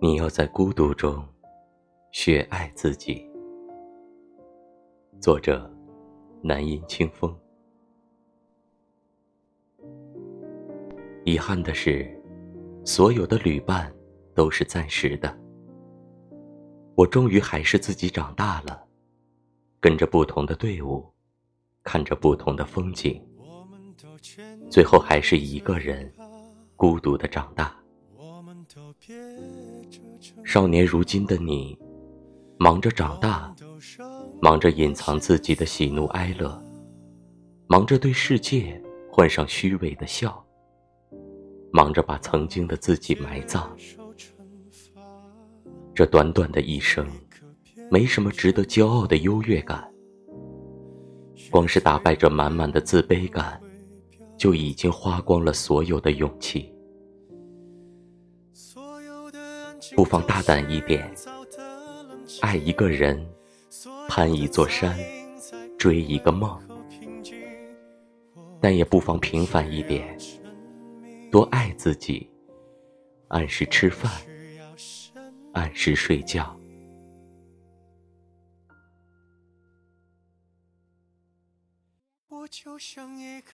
你要在孤独中学爱自己。作者：南音清风。遗憾的是，所有的旅伴都是暂时的。我终于还是自己长大了，跟着不同的队伍，看着不同的风景，最后还是一个人孤独的长大。少年如今的你，忙着长大，忙着隐藏自己的喜怒哀乐，忙着对世界换上虚伪的笑，忙着把曾经的自己埋葬。这短短的一生，没什么值得骄傲的优越感，光是打败这满满的自卑感，就已经花光了所有的勇气。不妨大胆一点，爱一个人，攀一座山，追一个梦；但也不妨平凡一点，多爱自己，按时吃饭，按时睡觉。我就像一